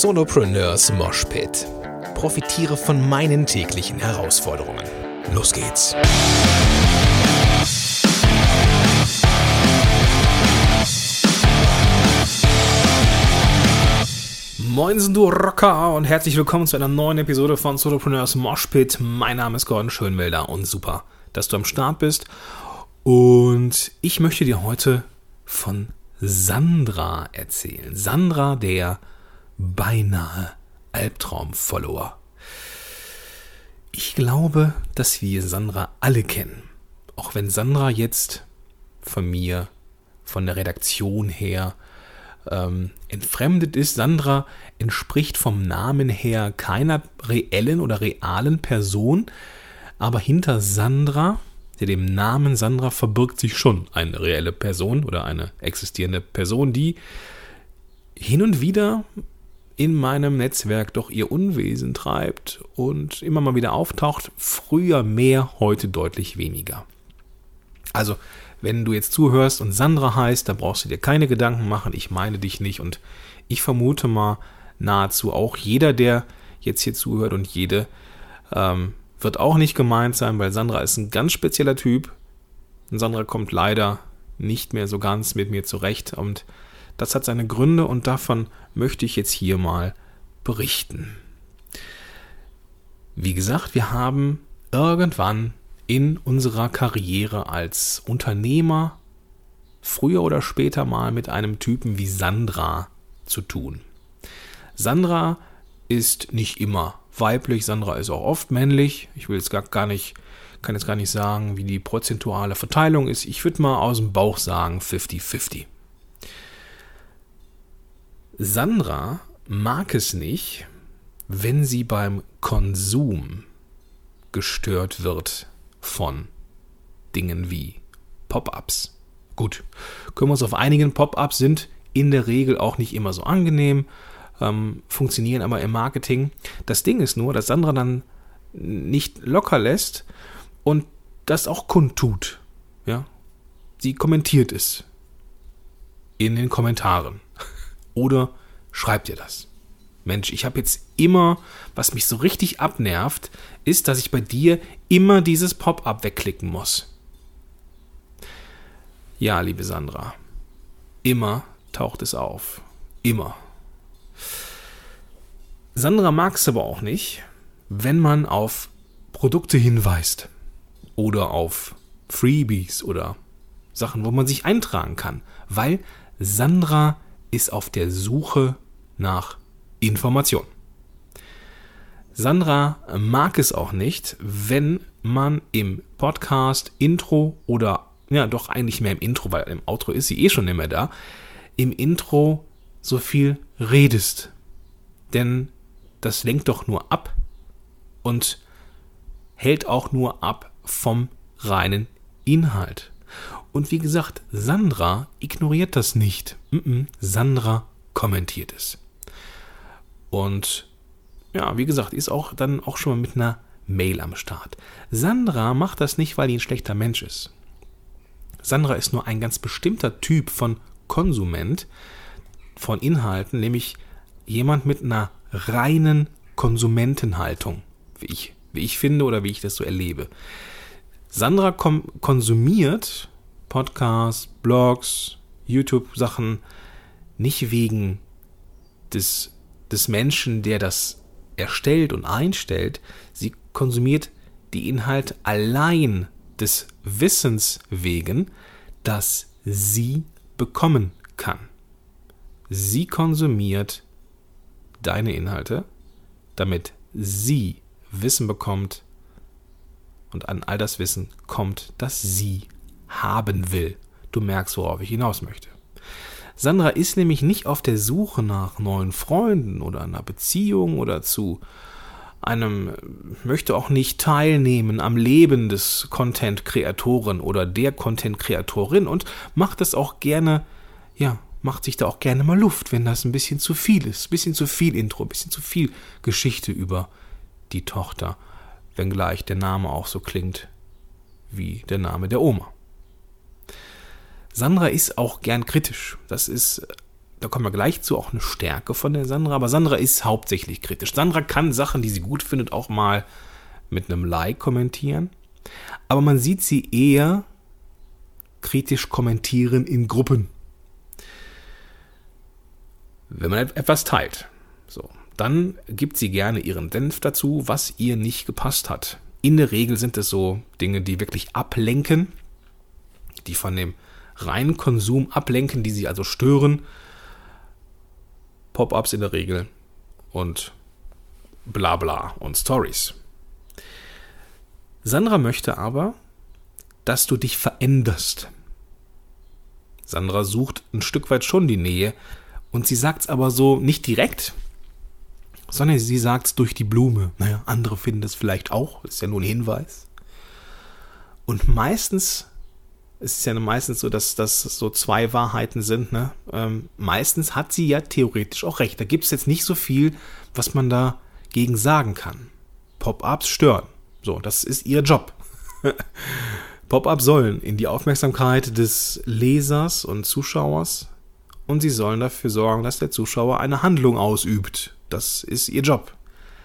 Solopreneurs Moshpit. Profitiere von meinen täglichen Herausforderungen. Los geht's. Moinsen du Rocker und herzlich willkommen zu einer neuen Episode von Solopreneurs Moshpit. Mein Name ist Gordon Schönwelder und super, dass du am Start bist. Und ich möchte dir heute von Sandra erzählen. Sandra, der beinahe Albtraum-Follower. Ich glaube, dass wir Sandra alle kennen. Auch wenn Sandra jetzt von mir, von der Redaktion her, ähm, entfremdet ist. Sandra entspricht vom Namen her keiner reellen oder realen Person, aber hinter Sandra, dem Namen Sandra, verbirgt sich schon eine reelle Person oder eine existierende Person, die hin und wieder in meinem Netzwerk doch ihr Unwesen treibt und immer mal wieder auftaucht. Früher mehr, heute deutlich weniger. Also, wenn du jetzt zuhörst und Sandra heißt, dann brauchst du dir keine Gedanken machen. Ich meine dich nicht und ich vermute mal nahezu auch jeder, der jetzt hier zuhört und jede, ähm, wird auch nicht gemeint sein, weil Sandra ist ein ganz spezieller Typ. Und Sandra kommt leider nicht mehr so ganz mit mir zurecht und das hat seine Gründe und davon möchte ich jetzt hier mal berichten. Wie gesagt, wir haben irgendwann in unserer Karriere als Unternehmer früher oder später mal mit einem Typen wie Sandra zu tun. Sandra ist nicht immer weiblich, Sandra ist auch oft männlich. Ich will jetzt gar, gar nicht, kann jetzt gar nicht sagen, wie die prozentuale Verteilung ist. Ich würde mal aus dem Bauch sagen 50-50. Sandra mag es nicht, wenn sie beim Konsum gestört wird von Dingen wie Pop-ups. Gut, können wir uns auf einigen Pop-ups sind in der Regel auch nicht immer so angenehm, ähm, funktionieren aber im Marketing. Das Ding ist nur, dass Sandra dann nicht locker lässt und das auch kundtut. Ja? Sie kommentiert es in den Kommentaren. Oder schreibt ihr das. Mensch, ich habe jetzt immer, was mich so richtig abnervt, ist, dass ich bei dir immer dieses Pop-up wegklicken muss. Ja, liebe Sandra, immer taucht es auf. Immer. Sandra mag es aber auch nicht, wenn man auf Produkte hinweist oder auf Freebies oder Sachen, wo man sich eintragen kann, weil Sandra ist auf der Suche nach Information. Sandra mag es auch nicht, wenn man im Podcast Intro oder ja, doch eigentlich mehr im Intro, weil im Outro ist sie eh schon immer da, im Intro so viel redest. Denn das lenkt doch nur ab und hält auch nur ab vom reinen Inhalt. Und wie gesagt, Sandra ignoriert das nicht. Sandra kommentiert es. Und ja, wie gesagt, ist auch dann auch schon mal mit einer Mail am Start. Sandra macht das nicht, weil die ein schlechter Mensch ist. Sandra ist nur ein ganz bestimmter Typ von Konsument von Inhalten, nämlich jemand mit einer reinen Konsumentenhaltung, wie ich, wie ich finde oder wie ich das so erlebe. Sandra konsumiert Podcasts, Blogs, YouTube-Sachen nicht wegen des, des Menschen, der das erstellt und einstellt. Sie konsumiert die Inhalte allein des Wissens wegen, dass sie bekommen kann. Sie konsumiert deine Inhalte, damit sie Wissen bekommt und an all das Wissen kommt, das sie haben will. Du merkst, worauf ich hinaus möchte. Sandra ist nämlich nicht auf der Suche nach neuen Freunden oder einer Beziehung oder zu einem, möchte auch nicht teilnehmen am Leben des Content-Kreatoren oder der Content-Kreatorin und macht das auch gerne, ja, macht sich da auch gerne mal Luft, wenn das ein bisschen zu viel ist. Ein bisschen zu viel Intro, ein bisschen zu viel Geschichte über die Tochter, wenngleich der Name auch so klingt wie der Name der Oma. Sandra ist auch gern kritisch. Das ist da kommen wir gleich zu, auch eine Stärke von der Sandra, aber Sandra ist hauptsächlich kritisch. Sandra kann Sachen, die sie gut findet, auch mal mit einem Like kommentieren, aber man sieht sie eher kritisch kommentieren in Gruppen. Wenn man etwas teilt, so, dann gibt sie gerne ihren Senf dazu, was ihr nicht gepasst hat. In der Regel sind es so Dinge, die wirklich ablenken, die von dem reinen Konsum ablenken, die sie also stören. Pop-ups in der Regel und bla bla und Stories. Sandra möchte aber, dass du dich veränderst. Sandra sucht ein Stück weit schon die Nähe und sie sagt es aber so nicht direkt, sondern sie sagt es durch die Blume. Naja, andere finden es vielleicht auch, ist ja nur ein Hinweis. Und meistens, es ist ja meistens so, dass das so zwei Wahrheiten sind, ne? Ähm, meistens hat sie ja theoretisch auch recht. Da gibt es jetzt nicht so viel, was man dagegen sagen kann. Pop-ups stören. So, das ist ihr Job. Pop-ups sollen in die Aufmerksamkeit des Lesers und Zuschauers und sie sollen dafür sorgen, dass der Zuschauer eine Handlung ausübt. Das ist ihr Job.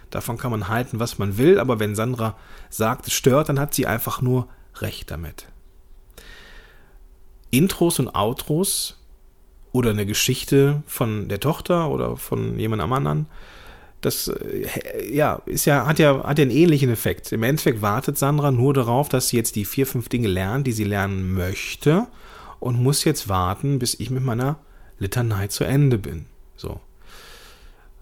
Davon kann man halten, was man will, aber wenn Sandra sagt, es stört, dann hat sie einfach nur recht damit. Intros und Outros oder eine Geschichte von der Tochter oder von jemandem anderen, das äh, ja, ist ja, hat ja, hat ja einen ähnlichen Effekt. Im Endeffekt wartet Sandra nur darauf, dass sie jetzt die vier, fünf Dinge lernt, die sie lernen möchte und muss jetzt warten, bis ich mit meiner Litanei zu Ende bin. So.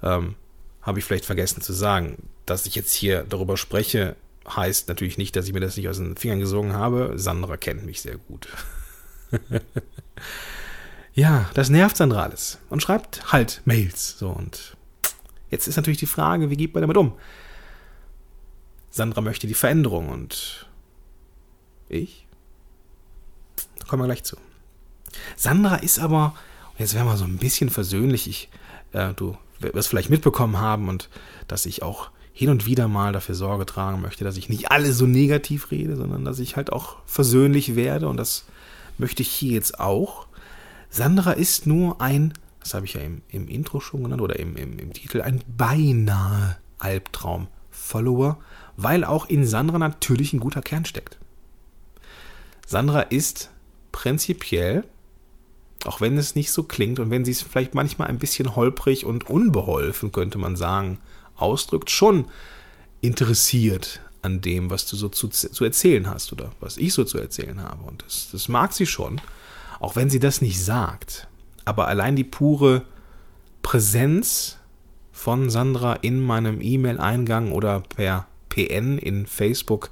Ähm, Habe ich vielleicht vergessen zu sagen. Dass ich jetzt hier darüber spreche, heißt natürlich nicht, dass ich mir das nicht aus den Fingern gesogen habe. Sandra kennt mich sehr gut. ja, das nervt Sandra alles. Und schreibt halt Mails. So, und jetzt ist natürlich die Frage, wie geht man damit um? Sandra möchte die Veränderung und ich? Da kommen wir gleich zu. Sandra ist aber Jetzt wären wir so ein bisschen versöhnlich. Ich, äh, du wirst vielleicht mitbekommen haben und dass ich auch hin und wieder mal dafür Sorge tragen möchte, dass ich nicht alle so negativ rede, sondern dass ich halt auch versöhnlich werde und das möchte ich hier jetzt auch. Sandra ist nur ein, das habe ich ja im, im Intro schon genannt oder im, im, im Titel, ein beinahe Albtraum-Follower, weil auch in Sandra natürlich ein guter Kern steckt. Sandra ist prinzipiell auch wenn es nicht so klingt und wenn sie es vielleicht manchmal ein bisschen holprig und unbeholfen, könnte man sagen, ausdrückt, schon interessiert an dem, was du so zu, zu erzählen hast oder was ich so zu erzählen habe. Und das, das mag sie schon, auch wenn sie das nicht sagt. Aber allein die pure Präsenz von Sandra in meinem E-Mail-Eingang oder per PN in Facebook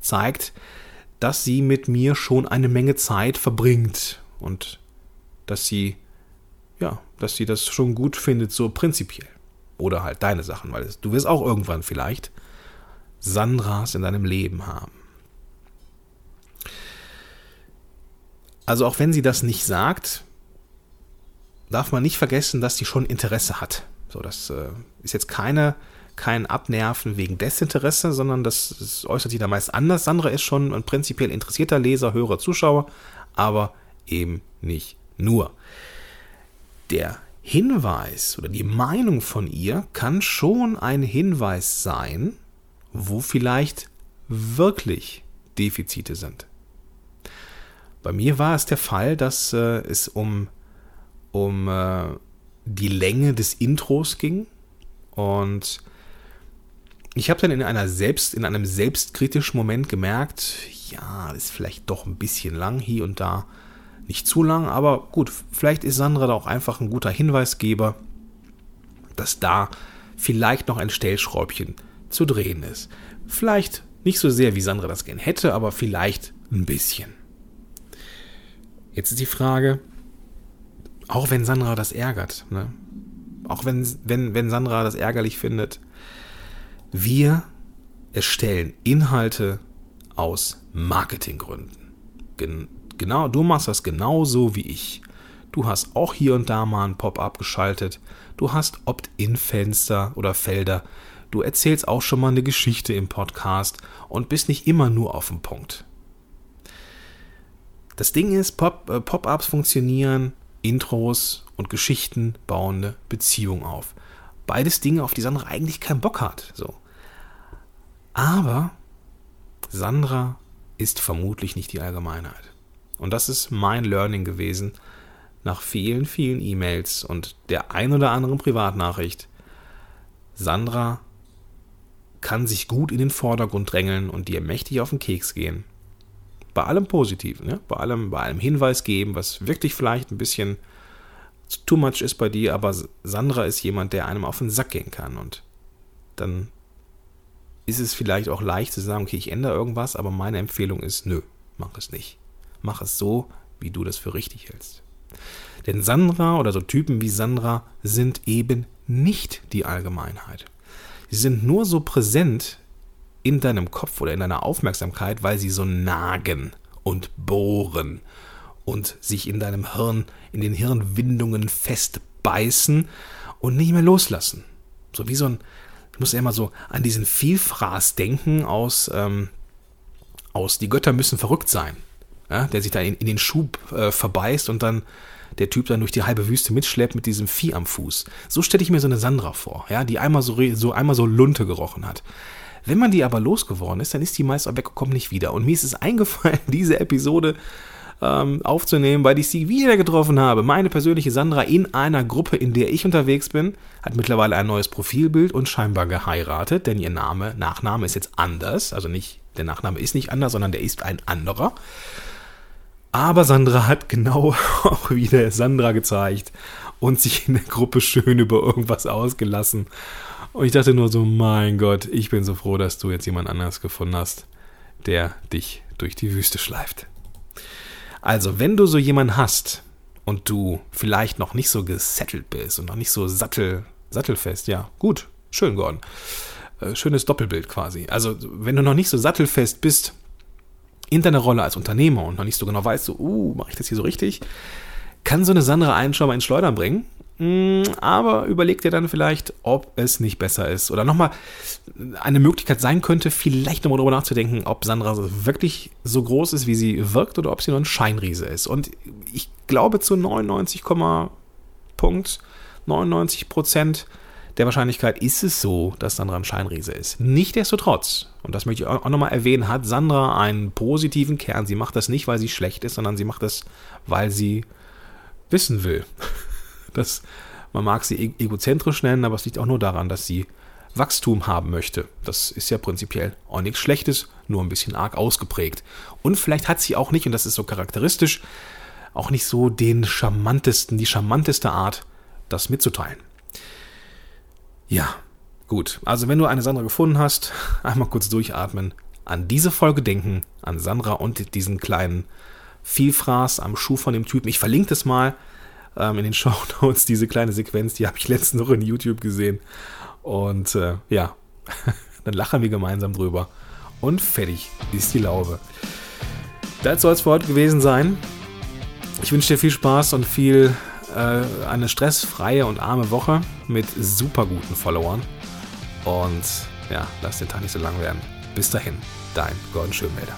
zeigt, dass sie mit mir schon eine Menge Zeit verbringt und dass sie, ja, dass sie das schon gut findet, so prinzipiell. Oder halt deine Sachen, weil du wirst auch irgendwann vielleicht Sandras in deinem Leben haben. Also auch wenn sie das nicht sagt, darf man nicht vergessen, dass sie schon Interesse hat. So, das äh, ist jetzt keine, kein Abnerven wegen Desinteresse, sondern das, das äußert sich da meist anders. Sandra ist schon ein prinzipiell interessierter Leser, Hörer, Zuschauer, aber eben nicht nur der Hinweis oder die Meinung von ihr kann schon ein Hinweis sein, wo vielleicht wirklich Defizite sind. Bei mir war es der Fall, dass äh, es um, um äh, die Länge des Intros ging und ich habe dann in einer selbst in einem selbstkritischen Moment gemerkt, ja, das ist vielleicht doch ein bisschen lang hier und da nicht zu lang, aber gut, vielleicht ist Sandra da auch einfach ein guter Hinweisgeber, dass da vielleicht noch ein Stellschräubchen zu drehen ist. Vielleicht nicht so sehr, wie Sandra das gern hätte, aber vielleicht ein bisschen. Jetzt ist die Frage, auch wenn Sandra das ärgert, ne? auch wenn, wenn, wenn Sandra das ärgerlich findet, wir erstellen Inhalte aus Marketinggründen genau, du machst das genauso wie ich. Du hast auch hier und da mal ein Pop-up geschaltet. Du hast Opt-in-Fenster oder Felder. Du erzählst auch schon mal eine Geschichte im Podcast und bist nicht immer nur auf dem Punkt. Das Ding ist, äh, Pop-ups funktionieren Intros und Geschichten bauende Beziehung auf. Beides Dinge, auf die Sandra eigentlich keinen Bock hat. So. Aber Sandra ist vermutlich nicht die Allgemeinheit. Und das ist mein Learning gewesen nach vielen, vielen E-Mails und der ein oder anderen Privatnachricht. Sandra kann sich gut in den Vordergrund drängeln und dir mächtig auf den Keks gehen. Bei allem Positiven, ne? bei, allem, bei allem Hinweis geben, was wirklich vielleicht ein bisschen too much ist bei dir, aber Sandra ist jemand, der einem auf den Sack gehen kann und dann ist es vielleicht auch leicht zu sagen, okay, ich ändere irgendwas, aber meine Empfehlung ist, nö, mach es nicht. Mach es so, wie du das für richtig hältst. Denn Sandra oder so Typen wie Sandra sind eben nicht die Allgemeinheit. Sie sind nur so präsent in deinem Kopf oder in deiner Aufmerksamkeit, weil sie so nagen und bohren und sich in deinem Hirn, in den Hirnwindungen festbeißen und nicht mehr loslassen. So wie so ein, ich muss ja immer so an diesen Vielfraß denken aus, ähm, aus Die Götter müssen verrückt sein ja, der sich da in, in den Schub äh, verbeißt und dann der Typ dann durch die halbe Wüste mitschleppt mit diesem Vieh am Fuß. So stelle ich mir so eine Sandra vor, ja, die einmal so, so, einmal so Lunte gerochen hat. Wenn man die aber losgeworden ist, dann ist die meist auch weggekommen nicht wieder. Und mir ist es eingefallen, diese Episode ähm, aufzunehmen, weil ich sie wieder getroffen habe. Meine persönliche Sandra in einer Gruppe, in der ich unterwegs bin, hat mittlerweile ein neues Profilbild und scheinbar geheiratet, denn ihr Name, Nachname ist jetzt anders. Also nicht, der Nachname ist nicht anders, sondern der ist ein anderer. Aber Sandra hat genau auch wieder Sandra gezeigt und sich in der Gruppe schön über irgendwas ausgelassen. Und ich dachte nur so, mein Gott, ich bin so froh, dass du jetzt jemand anderes gefunden hast, der dich durch die Wüste schleift. Also, wenn du so jemanden hast und du vielleicht noch nicht so gesettelt bist und noch nicht so sattel, sattelfest, ja, gut, schön, Gordon. Äh, schönes Doppelbild quasi. Also, wenn du noch nicht so sattelfest bist, in deiner Rolle als Unternehmer und noch nicht so genau weißt, so, uh, mache ich das hier so richtig, kann so eine Sandra einen schon mal ins Schleudern bringen. Mm, aber überleg dir dann vielleicht, ob es nicht besser ist. Oder nochmal eine Möglichkeit sein könnte, vielleicht nochmal darüber nachzudenken, ob Sandra wirklich so groß ist, wie sie wirkt, oder ob sie nur ein Scheinriese ist. Und ich glaube zu 99, Punkt 99 Prozent der Wahrscheinlichkeit ist es so, dass Sandra ein Scheinriese ist. Nichtsdestotrotz, und das möchte ich auch nochmal erwähnen, hat Sandra einen positiven Kern. Sie macht das nicht, weil sie schlecht ist, sondern sie macht das, weil sie wissen will. Das, man mag sie e-, egozentrisch nennen, aber es liegt auch nur daran, dass sie Wachstum haben möchte. Das ist ja prinzipiell auch nichts Schlechtes, nur ein bisschen arg ausgeprägt. Und vielleicht hat sie auch nicht, und das ist so charakteristisch, auch nicht so den charmantesten, die charmanteste Art, das mitzuteilen. Ja, gut. Also wenn du eine Sandra gefunden hast, einmal kurz durchatmen, an diese Folge denken, an Sandra und diesen kleinen Vielfraß am Schuh von dem Typen. Ich verlinke das mal ähm, in den Show Notes, diese kleine Sequenz, die habe ich letztens noch in YouTube gesehen. Und äh, ja, dann lachen wir gemeinsam drüber. Und fertig ist die Laube. Das soll es für heute gewesen sein. Ich wünsche dir viel Spaß und viel äh, eine stressfreie und arme Woche mit super guten Followern. Und ja, lass den Tag nicht so lang werden. Bis dahin, dein Gordon Schönmelder.